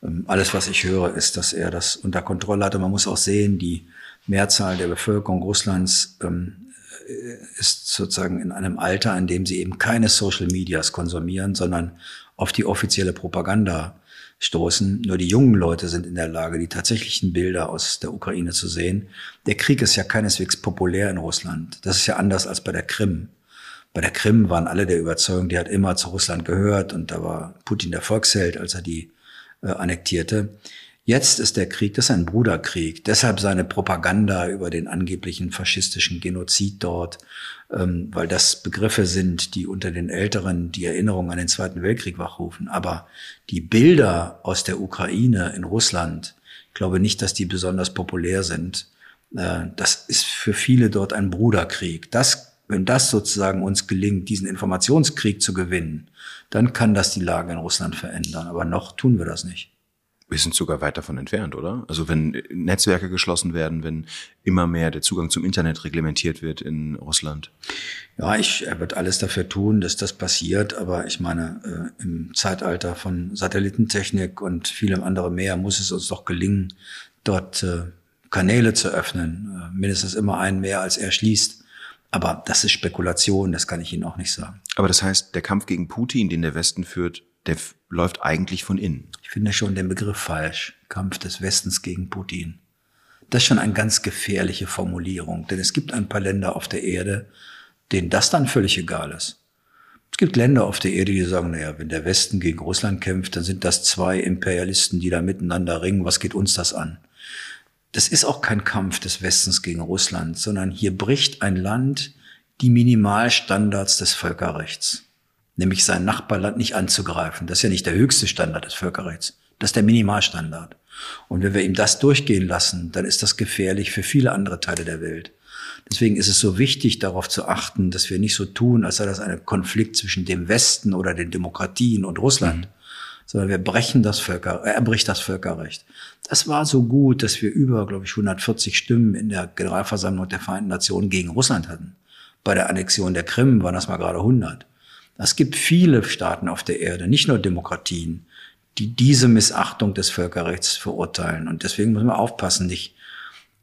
[SPEAKER 1] Ähm, alles, was ich höre, ist, dass er das unter Kontrolle hatte. Man muss auch sehen, die Mehrzahl der Bevölkerung Russlands ist sozusagen in einem Alter, in dem sie eben keine Social Medias konsumieren, sondern auf die offizielle Propaganda stoßen. Nur die jungen Leute sind in der Lage, die tatsächlichen Bilder aus der Ukraine zu sehen. Der Krieg ist ja keineswegs populär in Russland. Das ist ja anders als bei der Krim. Bei der Krim waren alle der Überzeugung, die hat immer zu Russland gehört und da war Putin der Volksheld, als er die äh, annektierte. Jetzt ist der Krieg, das ist ein Bruderkrieg. Deshalb seine Propaganda über den angeblichen faschistischen Genozid dort, ähm, weil das Begriffe sind, die unter den Älteren die Erinnerung an den Zweiten Weltkrieg wachrufen. Aber die Bilder aus der Ukraine in Russland, ich glaube nicht, dass die besonders populär sind. Äh, das ist für viele dort ein Bruderkrieg. Das, wenn das sozusagen uns gelingt, diesen Informationskrieg zu gewinnen, dann kann das die Lage in Russland verändern. Aber noch tun wir das nicht
[SPEAKER 2] wir sind sogar weit davon entfernt, oder? Also wenn Netzwerke geschlossen werden, wenn immer mehr der Zugang zum Internet reglementiert wird in Russland.
[SPEAKER 1] Ja, ich, er wird alles dafür tun, dass das passiert. Aber ich meine, äh, im Zeitalter von Satellitentechnik und vielem anderem mehr muss es uns doch gelingen, dort äh, Kanäle zu öffnen. Äh, mindestens immer einen mehr, als er schließt. Aber das ist Spekulation, das kann ich Ihnen auch nicht sagen.
[SPEAKER 2] Aber das heißt, der Kampf gegen Putin, den der Westen führt, der läuft eigentlich von innen.
[SPEAKER 1] Ich finde schon den Begriff falsch. Kampf des Westens gegen Putin. Das ist schon eine ganz gefährliche Formulierung, denn es gibt ein paar Länder auf der Erde, denen das dann völlig egal ist. Es gibt Länder auf der Erde, die sagen, naja, wenn der Westen gegen Russland kämpft, dann sind das zwei Imperialisten, die da miteinander ringen. Was geht uns das an? Das ist auch kein Kampf des Westens gegen Russland, sondern hier bricht ein Land die Minimalstandards des Völkerrechts nämlich sein Nachbarland nicht anzugreifen. Das ist ja nicht der höchste Standard des Völkerrechts. Das ist der Minimalstandard. Und wenn wir ihm das durchgehen lassen, dann ist das gefährlich für viele andere Teile der Welt. Deswegen ist es so wichtig, darauf zu achten, dass wir nicht so tun, als sei das ein Konflikt zwischen dem Westen oder den Demokratien und Russland, mhm. sondern wir brechen das Völker, er bricht das Völkerrecht. Das war so gut, dass wir über, glaube ich, 140 Stimmen in der Generalversammlung der Vereinten Nationen gegen Russland hatten. Bei der Annexion der Krim waren das mal gerade 100. Es gibt viele Staaten auf der Erde, nicht nur Demokratien, die diese Missachtung des Völkerrechts verurteilen. Und deswegen müssen wir aufpassen, nicht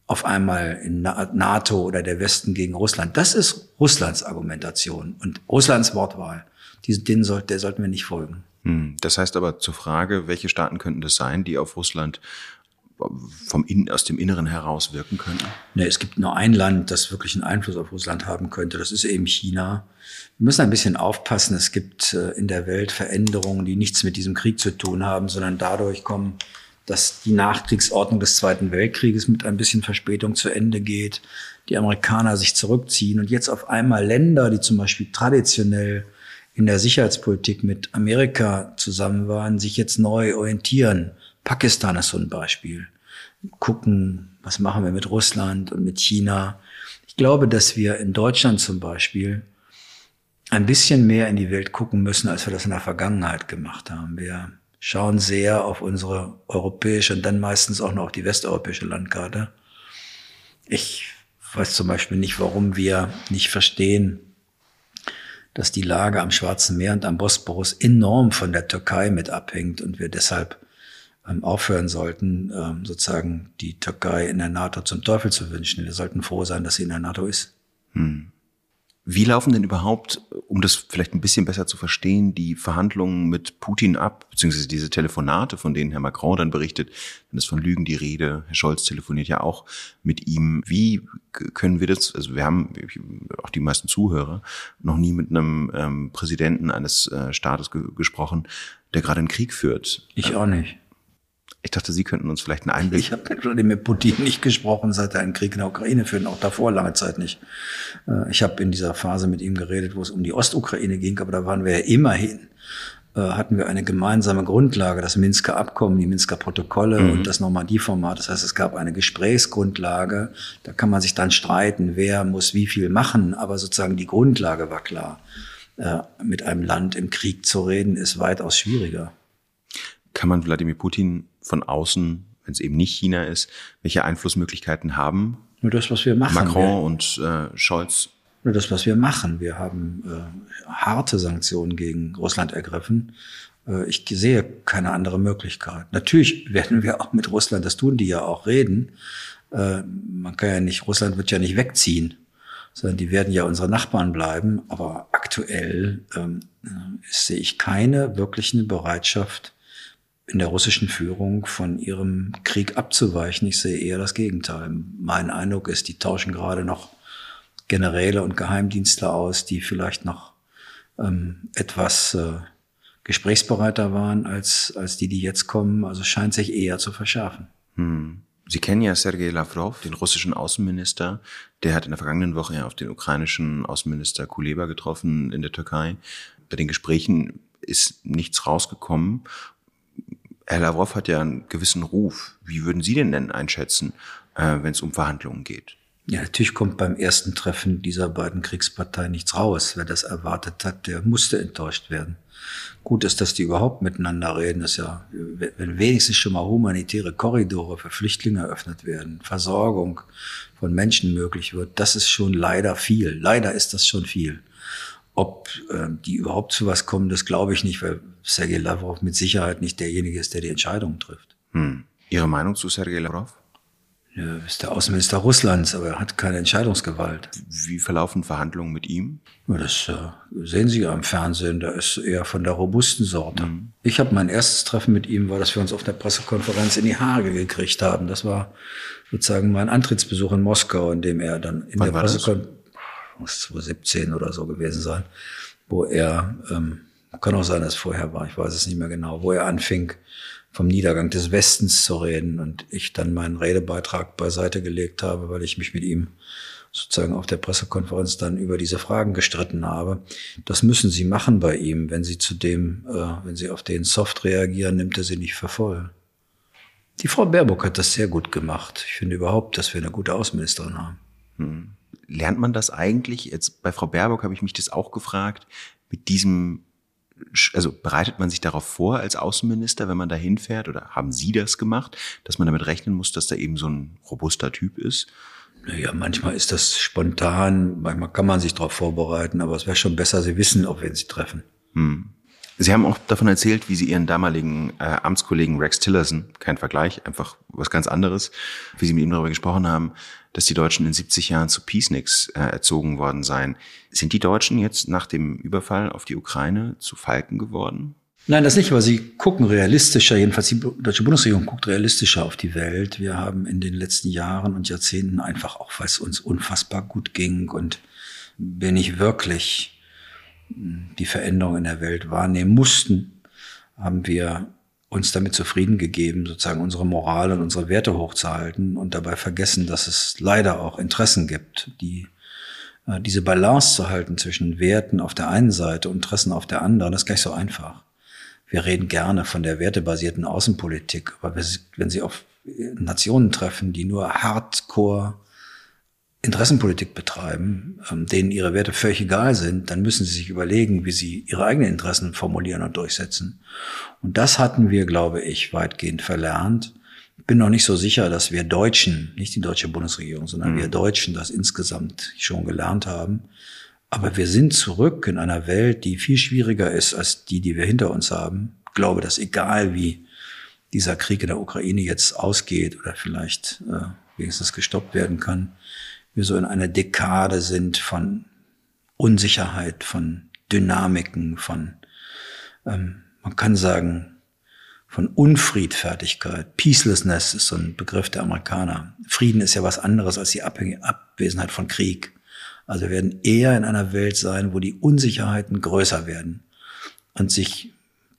[SPEAKER 1] auf einmal in NATO oder der Westen gegen Russland. Das ist Russlands Argumentation und Russlands Wortwahl. Den soll, der sollten wir nicht folgen.
[SPEAKER 2] Hm, das heißt aber zur Frage, welche Staaten könnten das sein, die auf Russland vom Innen, aus dem Inneren heraus wirken könnten?
[SPEAKER 1] Nee, es gibt nur ein Land, das wirklich einen Einfluss auf Russland haben könnte. Das ist eben China. Wir müssen ein bisschen aufpassen. Es gibt äh, in der Welt Veränderungen, die nichts mit diesem Krieg zu tun haben, sondern dadurch kommen, dass die Nachkriegsordnung des Zweiten Weltkrieges mit ein bisschen Verspätung zu Ende geht, die Amerikaner sich zurückziehen und jetzt auf einmal Länder, die zum Beispiel traditionell in der Sicherheitspolitik mit Amerika zusammen waren, sich jetzt neu orientieren Pakistan ist so ein Beispiel. Gucken, was machen wir mit Russland und mit China. Ich glaube, dass wir in Deutschland zum Beispiel ein bisschen mehr in die Welt gucken müssen, als wir das in der Vergangenheit gemacht haben. Wir schauen sehr auf unsere europäische und dann meistens auch noch auf die westeuropäische Landkarte. Ich weiß zum Beispiel nicht, warum wir nicht verstehen, dass die Lage am Schwarzen Meer und am Bosporus enorm von der Türkei mit abhängt und wir deshalb aufhören sollten, ähm, sozusagen die Türkei in der NATO zum Teufel zu wünschen. Wir sollten froh sein, dass sie in der NATO ist. Hm.
[SPEAKER 2] Wie laufen denn überhaupt, um das vielleicht ein bisschen besser zu verstehen, die Verhandlungen mit Putin ab, beziehungsweise diese Telefonate, von denen Herr Macron dann berichtet, dann ist von Lügen die Rede, Herr Scholz telefoniert ja auch mit ihm. Wie können wir das, also wir haben, auch die meisten Zuhörer, noch nie mit einem ähm, Präsidenten eines äh, Staates ge gesprochen, der gerade einen Krieg führt.
[SPEAKER 1] Ich auch nicht.
[SPEAKER 2] Ich dachte, Sie könnten uns vielleicht einen Einblick.
[SPEAKER 1] Ich habe mit Putin nicht gesprochen, seit er einen Krieg in der Ukraine führt, auch davor lange Zeit nicht. Äh, ich habe in dieser Phase mit ihm geredet, wo es um die Ostukraine ging, aber da waren wir ja immerhin äh, hatten wir eine gemeinsame Grundlage, das Minsker Abkommen, die Minsker Protokolle mhm. und das Normandie-Format. Das heißt, es gab eine Gesprächsgrundlage. Da kann man sich dann streiten, wer muss wie viel machen, aber sozusagen die Grundlage war klar. Äh, mit einem Land im Krieg zu reden, ist weitaus schwieriger.
[SPEAKER 2] Kann man Wladimir Putin von außen, wenn es eben nicht China ist, welche Einflussmöglichkeiten haben?
[SPEAKER 1] Nur das, was wir machen.
[SPEAKER 2] Macron wir, und äh, Scholz.
[SPEAKER 1] Nur das, was wir machen. Wir haben äh, harte Sanktionen gegen Russland ergriffen. Äh, ich sehe keine andere Möglichkeit. Natürlich werden wir auch mit Russland, das tun die ja auch, reden. Äh, man kann ja nicht, Russland wird ja nicht wegziehen, sondern die werden ja unsere Nachbarn bleiben. Aber aktuell ähm, äh, sehe ich keine wirklichen Bereitschaft, in der russischen Führung von ihrem Krieg abzuweichen. Ich sehe eher das Gegenteil. Mein Eindruck ist, die tauschen gerade noch Generäle und Geheimdienstler aus, die vielleicht noch ähm, etwas äh, gesprächsbereiter waren als, als die, die jetzt kommen. Also scheint sich eher zu verschärfen. Hm.
[SPEAKER 2] Sie kennen ja Sergei Lavrov, den russischen Außenminister. Der hat in der vergangenen Woche ja auf den ukrainischen Außenminister Kuleba getroffen in der Türkei. Bei den Gesprächen ist nichts rausgekommen. Herr Lavrov hat ja einen gewissen Ruf. Wie würden Sie den denn einschätzen, äh, wenn es um Verhandlungen geht?
[SPEAKER 1] Ja, natürlich kommt beim ersten Treffen dieser beiden Kriegsparteien nichts raus. Wer das erwartet hat, der musste enttäuscht werden. Gut ist, dass die überhaupt miteinander reden. Das ist ja, wenn wenigstens schon mal humanitäre Korridore für Flüchtlinge eröffnet werden, Versorgung von Menschen möglich wird, das ist schon leider viel. Leider ist das schon viel. Ob äh, die überhaupt zu was kommen, das glaube ich nicht, weil Sergei Lavrov mit Sicherheit nicht derjenige ist, der die Entscheidungen trifft.
[SPEAKER 2] Hm. Ihre Meinung zu Sergei Lavrov?
[SPEAKER 1] Er ist der Außenminister Russlands, aber er hat keine Entscheidungsgewalt.
[SPEAKER 2] Wie verlaufen Verhandlungen mit ihm?
[SPEAKER 1] Das äh, sehen Sie ja im Fernsehen, da ist eher von der robusten Sorte. Mhm. Ich habe mein erstes Treffen mit ihm, war, dass wir uns auf der Pressekonferenz in die Haare gekriegt haben. Das war sozusagen mein Antrittsbesuch in Moskau, in dem er dann in
[SPEAKER 2] Wann der Pressekonferenz
[SPEAKER 1] muss 2017 oder so gewesen sein, wo er, ähm, kann auch sein, dass es vorher war, ich weiß es nicht mehr genau, wo er anfing, vom Niedergang des Westens zu reden und ich dann meinen Redebeitrag beiseite gelegt habe, weil ich mich mit ihm sozusagen auf der Pressekonferenz dann über diese Fragen gestritten habe. Das müssen Sie machen bei ihm. Wenn Sie zu dem, äh, wenn Sie auf den soft reagieren, nimmt er Sie nicht für voll. Die Frau Baerbock hat das sehr gut gemacht. Ich finde überhaupt, dass wir eine gute Außenministerin haben.
[SPEAKER 2] Hm lernt man das eigentlich? Jetzt bei Frau Baerbock habe ich mich das auch gefragt, mit diesem, also bereitet man sich darauf vor als Außenminister, wenn man da hinfährt, oder haben Sie das gemacht, dass man damit rechnen muss, dass da eben so ein robuster Typ ist?
[SPEAKER 1] Naja, manchmal ist das spontan, manchmal kann man sich darauf vorbereiten, aber es wäre schon besser, Sie wissen, auf wen Sie treffen. Hm.
[SPEAKER 2] Sie haben auch davon erzählt, wie Sie Ihren damaligen äh, Amtskollegen Rex Tillerson, kein Vergleich, einfach was ganz anderes, wie Sie mit ihm darüber gesprochen haben, dass die Deutschen in 70 Jahren zu Peaceniks äh, erzogen worden seien. Sind die Deutschen jetzt nach dem Überfall auf die Ukraine zu Falken geworden?
[SPEAKER 1] Nein, das nicht, aber sie gucken realistischer, jedenfalls die deutsche Bundesregierung guckt realistischer auf die Welt. Wir haben in den letzten Jahren und Jahrzehnten einfach auch, weil es uns unfassbar gut ging und wir nicht wirklich die Veränderung in der Welt wahrnehmen mussten, haben wir uns damit zufrieden gegeben, sozusagen unsere Moral und unsere Werte hochzuhalten und dabei vergessen, dass es leider auch Interessen gibt, die äh, diese Balance zu halten zwischen Werten auf der einen Seite und Interessen auf der anderen, das ist gar nicht so einfach. Wir reden gerne von der wertebasierten Außenpolitik, aber wenn Sie auf Nationen treffen, die nur hardcore Interessenpolitik betreiben, ähm, denen ihre Werte völlig egal sind, dann müssen sie sich überlegen, wie sie ihre eigenen Interessen formulieren und durchsetzen. Und das hatten wir, glaube ich, weitgehend verlernt. Bin noch nicht so sicher, dass wir Deutschen, nicht die deutsche Bundesregierung, sondern mhm. wir Deutschen das insgesamt schon gelernt haben. Aber wir sind zurück in einer Welt, die viel schwieriger ist als die, die wir hinter uns haben. Ich glaube, dass egal wie dieser Krieg in der Ukraine jetzt ausgeht oder vielleicht äh, wenigstens gestoppt werden kann, wir so in einer Dekade sind von Unsicherheit, von Dynamiken, von, ähm, man kann sagen, von Unfriedfertigkeit. Peacelessness ist so ein Begriff der Amerikaner. Frieden ist ja was anderes als die Abwesenheit von Krieg. Also wir werden eher in einer Welt sein, wo die Unsicherheiten größer werden und sich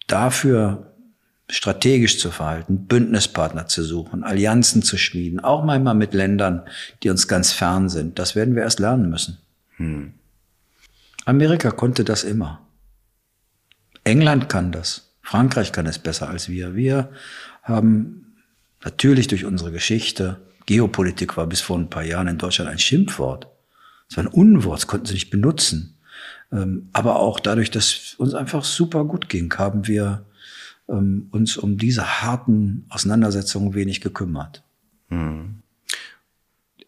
[SPEAKER 1] dafür strategisch zu verhalten, Bündnispartner zu suchen, Allianzen zu schmieden, auch manchmal mit Ländern, die uns ganz fern sind. Das werden wir erst lernen müssen. Hm. Amerika konnte das immer. England kann das. Frankreich kann es besser als wir. Wir haben natürlich durch unsere Geschichte, Geopolitik war bis vor ein paar Jahren in Deutschland ein Schimpfwort. Es war ein Unwort, das konnten sie nicht benutzen. Ähm, aber auch dadurch, dass uns einfach super gut ging, haben wir ähm, uns um diese harten Auseinandersetzungen wenig gekümmert. Hm.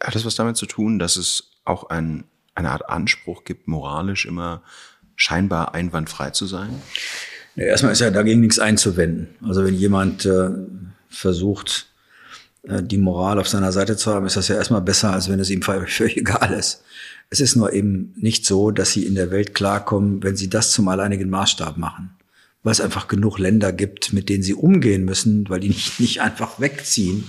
[SPEAKER 2] Hat das was damit zu tun, dass es auch ein, eine Art Anspruch gibt, moralisch immer scheinbar einwandfrei zu sein?
[SPEAKER 1] Ja, erstmal ist ja dagegen nichts einzuwenden. Also wenn jemand äh, versucht, äh, die Moral auf seiner Seite zu haben, ist das ja erstmal besser, als wenn es ihm völlig egal ist. Es ist nur eben nicht so, dass sie in der Welt klarkommen, wenn sie das zum alleinigen Maßstab machen. Weil es einfach genug Länder gibt, mit denen sie umgehen müssen, weil die nicht, nicht einfach wegziehen.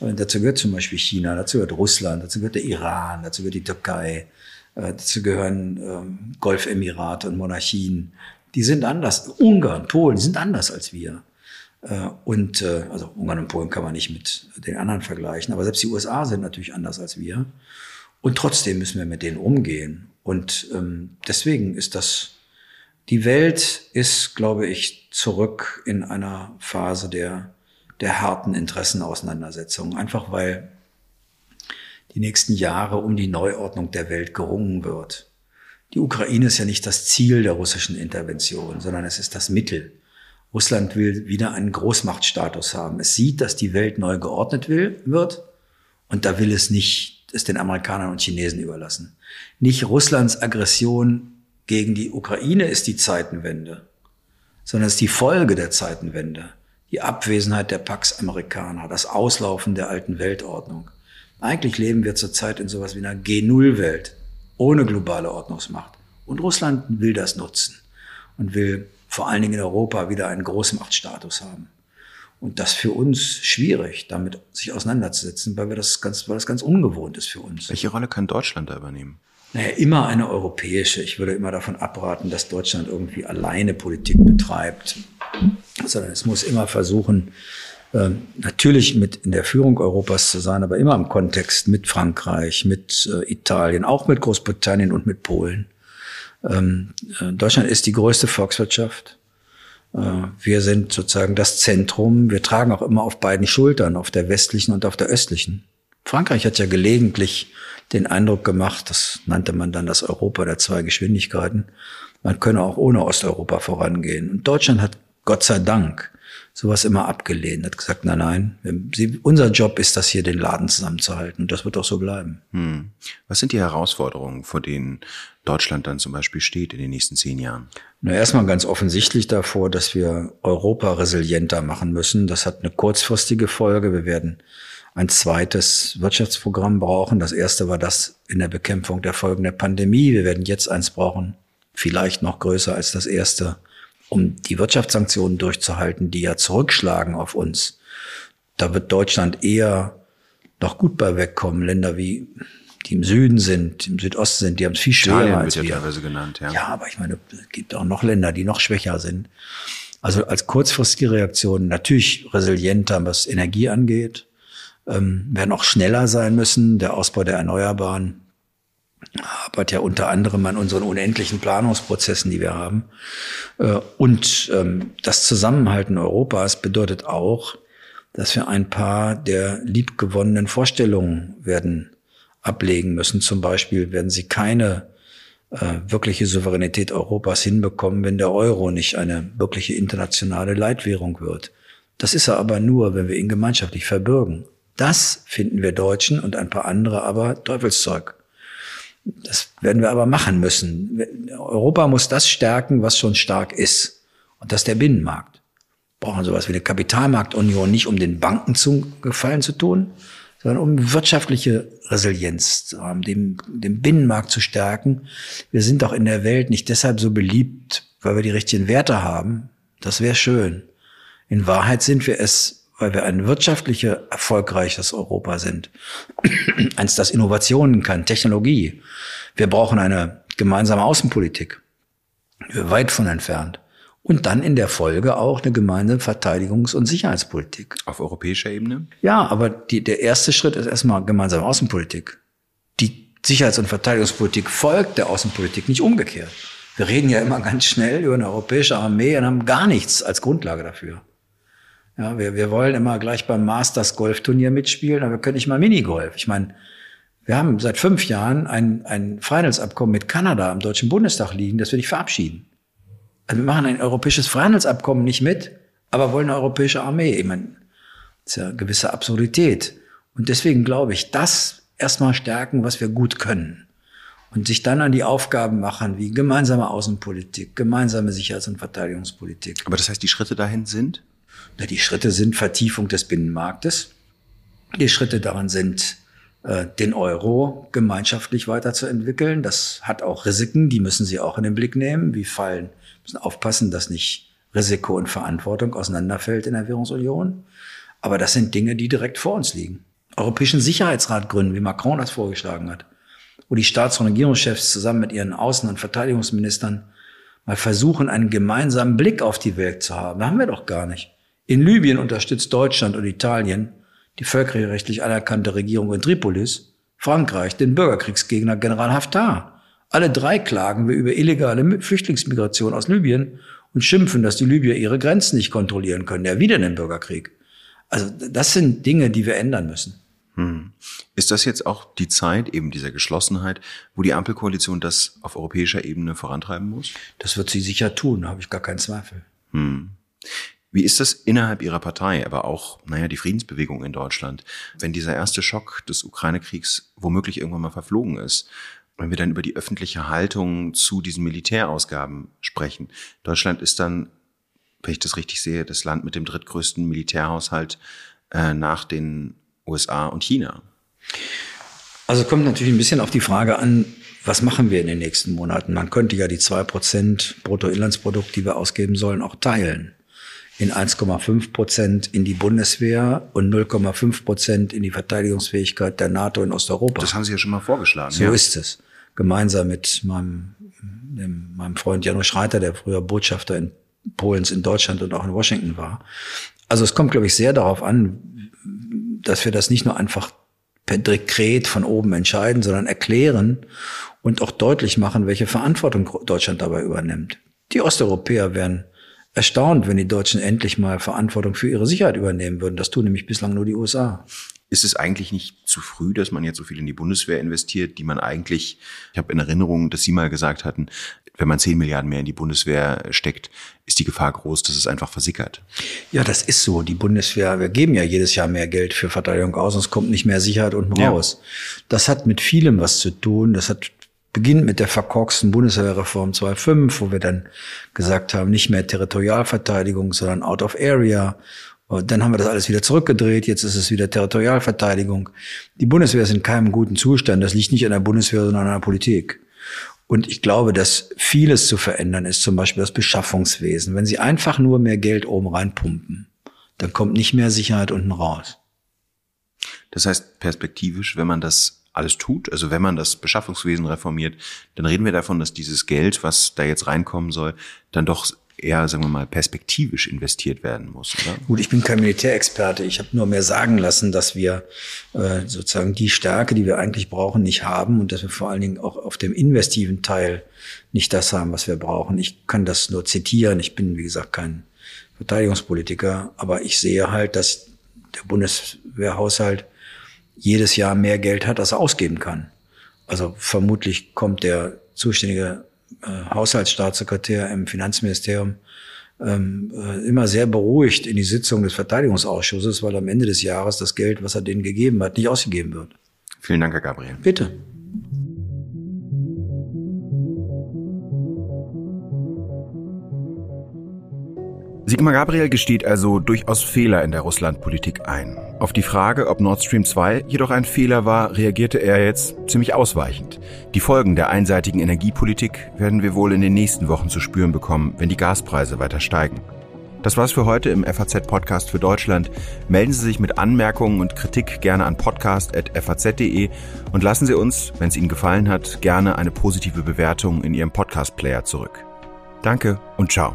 [SPEAKER 1] Und dazu gehört zum Beispiel China, dazu gehört Russland, dazu gehört der Iran, dazu gehört die Türkei, äh, dazu gehören ähm, Golfemirate und Monarchien. Die sind anders. Ungarn, Polen sind anders als wir. Äh, und äh, also Ungarn und Polen kann man nicht mit den anderen vergleichen, aber selbst die USA sind natürlich anders als wir. Und trotzdem müssen wir mit denen umgehen. Und ähm, deswegen ist das, die Welt ist, glaube ich, zurück in einer Phase der, der harten Interessenauseinandersetzung. Einfach weil die nächsten Jahre um die Neuordnung der Welt gerungen wird. Die Ukraine ist ja nicht das Ziel der russischen Intervention, sondern es ist das Mittel. Russland will wieder einen Großmachtstatus haben. Es sieht, dass die Welt neu geordnet will, wird und da will es nicht es den Amerikanern und Chinesen überlassen. Nicht Russlands Aggression gegen die Ukraine ist die Zeitenwende, sondern es ist die Folge der Zeitenwende. Die Abwesenheit der Pax Amerikaner, das Auslaufen der alten Weltordnung. Eigentlich leben wir zurzeit in sowas wie einer G0-Welt, ohne globale Ordnungsmacht. Und Russland will das nutzen und will vor allen Dingen in Europa wieder einen Großmachtstatus haben. Und das für uns schwierig, damit sich auseinanderzusetzen, weil wir das ganz, weil das ganz ungewohnt ist für uns.
[SPEAKER 2] Welche Rolle kann Deutschland da übernehmen?
[SPEAKER 1] Naja, immer eine europäische. Ich würde immer davon abraten, dass Deutschland irgendwie alleine Politik betreibt, sondern es muss immer versuchen, äh, natürlich mit in der Führung Europas zu sein, aber immer im Kontext mit Frankreich, mit äh, Italien, auch mit Großbritannien und mit Polen. Ähm, äh, Deutschland ist die größte Volkswirtschaft. Äh, wir sind sozusagen das Zentrum. Wir tragen auch immer auf beiden Schultern, auf der westlichen und auf der östlichen. Frankreich hat ja gelegentlich den Eindruck gemacht, das nannte man dann das Europa der zwei Geschwindigkeiten, man könne auch ohne Osteuropa vorangehen. Und Deutschland hat Gott sei Dank sowas immer abgelehnt, hat gesagt, nein, nein, Sie, unser Job ist das hier, den Laden zusammenzuhalten und das wird auch so bleiben. Hm.
[SPEAKER 2] Was sind die Herausforderungen, vor denen Deutschland dann zum Beispiel steht in den nächsten zehn Jahren?
[SPEAKER 1] Na, erstmal ganz offensichtlich davor, dass wir Europa resilienter machen müssen. Das hat eine kurzfristige Folge. Wir werden ein zweites Wirtschaftsprogramm brauchen. Das erste war das in der Bekämpfung der Folgen der Pandemie. Wir werden jetzt eins brauchen, vielleicht noch größer als das erste um die Wirtschaftssanktionen durchzuhalten, die ja zurückschlagen auf uns. Da wird Deutschland eher noch gut bei wegkommen. Länder wie die im Süden sind, im Südosten sind, die haben es viel schwerer Italien als wird ja teilweise genannt, ja. Ja, aber ich meine, es gibt auch noch Länder, die noch schwächer sind. Also als kurzfristige Reaktion natürlich resilienter, was Energie angeht, ähm, werden auch schneller sein müssen. Der Ausbau der Erneuerbaren arbeitet ja unter anderem an unseren unendlichen Planungsprozessen, die wir haben. Äh, und ähm, das Zusammenhalten Europas bedeutet auch, dass wir ein paar der liebgewonnenen Vorstellungen werden ablegen müssen. Zum Beispiel werden sie keine äh, wirkliche Souveränität Europas hinbekommen, wenn der Euro nicht eine wirkliche internationale Leitwährung wird. Das ist er aber nur, wenn wir ihn gemeinschaftlich verbürgen. Das finden wir Deutschen und ein paar andere aber Teufelszeug. Das werden wir aber machen müssen. Europa muss das stärken, was schon stark ist. Und das ist der Binnenmarkt. brauchen sowas wie eine Kapitalmarktunion nicht, um den Banken zu Gefallen zu tun, sondern um wirtschaftliche Resilienz zu haben, den, den Binnenmarkt zu stärken. Wir sind doch in der Welt nicht deshalb so beliebt, weil wir die richtigen Werte haben. Das wäre schön. In Wahrheit sind wir es, weil wir ein wirtschaftlicher erfolgreiches Europa sind. Eins, das Innovationen kann, Technologie. Wir brauchen eine gemeinsame Außenpolitik. Weit von entfernt und dann in der Folge auch eine gemeinsame Verteidigungs- und Sicherheitspolitik.
[SPEAKER 2] Auf europäischer Ebene?
[SPEAKER 1] Ja, aber die, der erste Schritt ist erstmal gemeinsame Außenpolitik. Die Sicherheits- und Verteidigungspolitik folgt der Außenpolitik, nicht umgekehrt. Wir reden ja immer ganz schnell über eine europäische Armee und haben gar nichts als Grundlage dafür. Ja, wir, wir wollen immer gleich beim Masters Golfturnier mitspielen, aber wir können nicht mal Minigolf. Ich meine, wir haben seit fünf Jahren ein, ein Freihandelsabkommen mit Kanada im Deutschen Bundestag liegen, das wir nicht verabschieden. Also wir machen ein europäisches Freihandelsabkommen nicht mit, aber wollen eine europäische Armee. Ich meine, das ist ja eine gewisse Absurdität. Und deswegen glaube ich, das erstmal stärken, was wir gut können. Und sich dann an die Aufgaben machen, wie gemeinsame Außenpolitik, gemeinsame Sicherheits- und Verteidigungspolitik.
[SPEAKER 2] Aber das heißt, die Schritte dahin sind?
[SPEAKER 1] Na, die Schritte sind Vertiefung des Binnenmarktes. Die Schritte daran sind, äh, den Euro gemeinschaftlich weiterzuentwickeln. Das hat auch Risiken, die müssen Sie auch in den Blick nehmen. Wie fallen müssen aufpassen, dass nicht Risiko und Verantwortung auseinanderfällt in der Währungsunion. Aber das sind Dinge, die direkt vor uns liegen. Europäischen Sicherheitsrat gründen, wie Macron das vorgeschlagen hat, wo die Staats- und Regierungschefs zusammen mit ihren Außen- und Verteidigungsministern mal versuchen, einen gemeinsamen Blick auf die Welt zu haben. Da haben wir doch gar nicht. In Libyen unterstützt Deutschland und Italien die völkerrechtlich anerkannte Regierung in Tripolis, Frankreich den Bürgerkriegsgegner General Haftar. Alle drei klagen wir über illegale Flüchtlingsmigration aus Libyen und schimpfen, dass die Libyer ihre Grenzen nicht kontrollieren können. Ja, wieder den Bürgerkrieg. Also das sind Dinge, die wir ändern müssen.
[SPEAKER 2] Hm. Ist das jetzt auch die Zeit eben dieser Geschlossenheit, wo die Ampelkoalition das auf europäischer Ebene vorantreiben muss?
[SPEAKER 1] Das wird sie sicher tun, da habe ich gar keinen Zweifel.
[SPEAKER 2] Hm. Wie ist das innerhalb Ihrer Partei, aber auch, naja, die Friedensbewegung in Deutschland, wenn dieser erste Schock des Ukraine-Kriegs womöglich irgendwann mal verflogen ist? wenn wir dann über die öffentliche Haltung zu diesen Militärausgaben sprechen. Deutschland ist dann, wenn ich das richtig sehe, das Land mit dem drittgrößten Militärhaushalt äh, nach den USA und China.
[SPEAKER 1] Also kommt natürlich ein bisschen auf die Frage an, was machen wir in den nächsten Monaten? Man könnte ja die zwei Prozent Bruttoinlandsprodukt, die wir ausgeben sollen, auch teilen. In 1,5 Prozent in die Bundeswehr und 0,5 Prozent in die Verteidigungsfähigkeit der NATO in Osteuropa.
[SPEAKER 2] Das haben Sie ja schon mal vorgeschlagen.
[SPEAKER 1] So ja. ist es gemeinsam mit meinem, dem, meinem Freund Janusz Reiter, der früher Botschafter in Polens in Deutschland und auch in Washington war. Also es kommt, glaube ich, sehr darauf an, dass wir das nicht nur einfach per Dekret von oben entscheiden, sondern erklären und auch deutlich machen, welche Verantwortung Deutschland dabei übernimmt. Die Osteuropäer wären erstaunt, wenn die Deutschen endlich mal Verantwortung für ihre Sicherheit übernehmen würden. Das tun nämlich bislang nur die USA.
[SPEAKER 2] Ist es eigentlich nicht zu früh, dass man jetzt so viel in die Bundeswehr investiert, die man eigentlich, ich habe in Erinnerung, dass Sie mal gesagt hatten, wenn man 10 Milliarden mehr in die Bundeswehr steckt, ist die Gefahr groß, dass es einfach versickert.
[SPEAKER 1] Ja, das ist so. Die Bundeswehr, wir geben ja jedes Jahr mehr Geld für Verteidigung aus und es kommt nicht mehr Sicherheit unten ja. raus. Das hat mit vielem was zu tun. Das hat beginnt mit der verkorksten Bundeswehrreform 2.5, wo wir dann gesagt haben, nicht mehr Territorialverteidigung, sondern Out of Area und dann haben wir das alles wieder zurückgedreht. Jetzt ist es wieder Territorialverteidigung. Die Bundeswehr ist in keinem guten Zustand. Das liegt nicht an der Bundeswehr, sondern an der Politik. Und ich glaube, dass vieles zu verändern ist, zum Beispiel das Beschaffungswesen. Wenn Sie einfach nur mehr Geld oben reinpumpen, dann kommt nicht mehr Sicherheit unten raus.
[SPEAKER 2] Das heißt, perspektivisch, wenn man das alles tut, also wenn man das Beschaffungswesen reformiert, dann reden wir davon, dass dieses Geld, was da jetzt reinkommen soll, dann doch eher, sagen wir mal, perspektivisch investiert werden muss, oder?
[SPEAKER 1] Gut, ich bin kein Militärexperte. Ich habe nur mehr sagen lassen, dass wir äh, sozusagen die Stärke, die wir eigentlich brauchen, nicht haben und dass wir vor allen Dingen auch auf dem investiven Teil nicht das haben, was wir brauchen. Ich kann das nur zitieren. Ich bin, wie gesagt, kein Verteidigungspolitiker, aber ich sehe halt, dass der Bundeswehrhaushalt jedes Jahr mehr Geld hat, als er ausgeben kann. Also vermutlich kommt der zuständige äh, Haushaltsstaatssekretär im Finanzministerium ähm, äh, immer sehr beruhigt in die Sitzung des Verteidigungsausschusses, weil am Ende des Jahres das Geld, was er denen gegeben hat, nicht ausgegeben wird.
[SPEAKER 2] Vielen Dank, Herr Gabriel.
[SPEAKER 1] Bitte.
[SPEAKER 2] Sigmar Gabriel gesteht also durchaus Fehler in der Russlandpolitik ein. Auf die Frage, ob Nord Stream 2 jedoch ein Fehler war, reagierte er jetzt ziemlich ausweichend. Die Folgen der einseitigen Energiepolitik werden wir wohl in den nächsten Wochen zu spüren bekommen, wenn die Gaspreise weiter steigen. Das war's für heute im FAZ-Podcast für Deutschland. Melden Sie sich mit Anmerkungen und Kritik gerne an podcast.faz.de und lassen Sie uns, wenn es Ihnen gefallen hat, gerne eine positive Bewertung in Ihrem Podcast-Player zurück. Danke und ciao.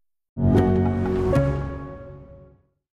[SPEAKER 3] Thank you.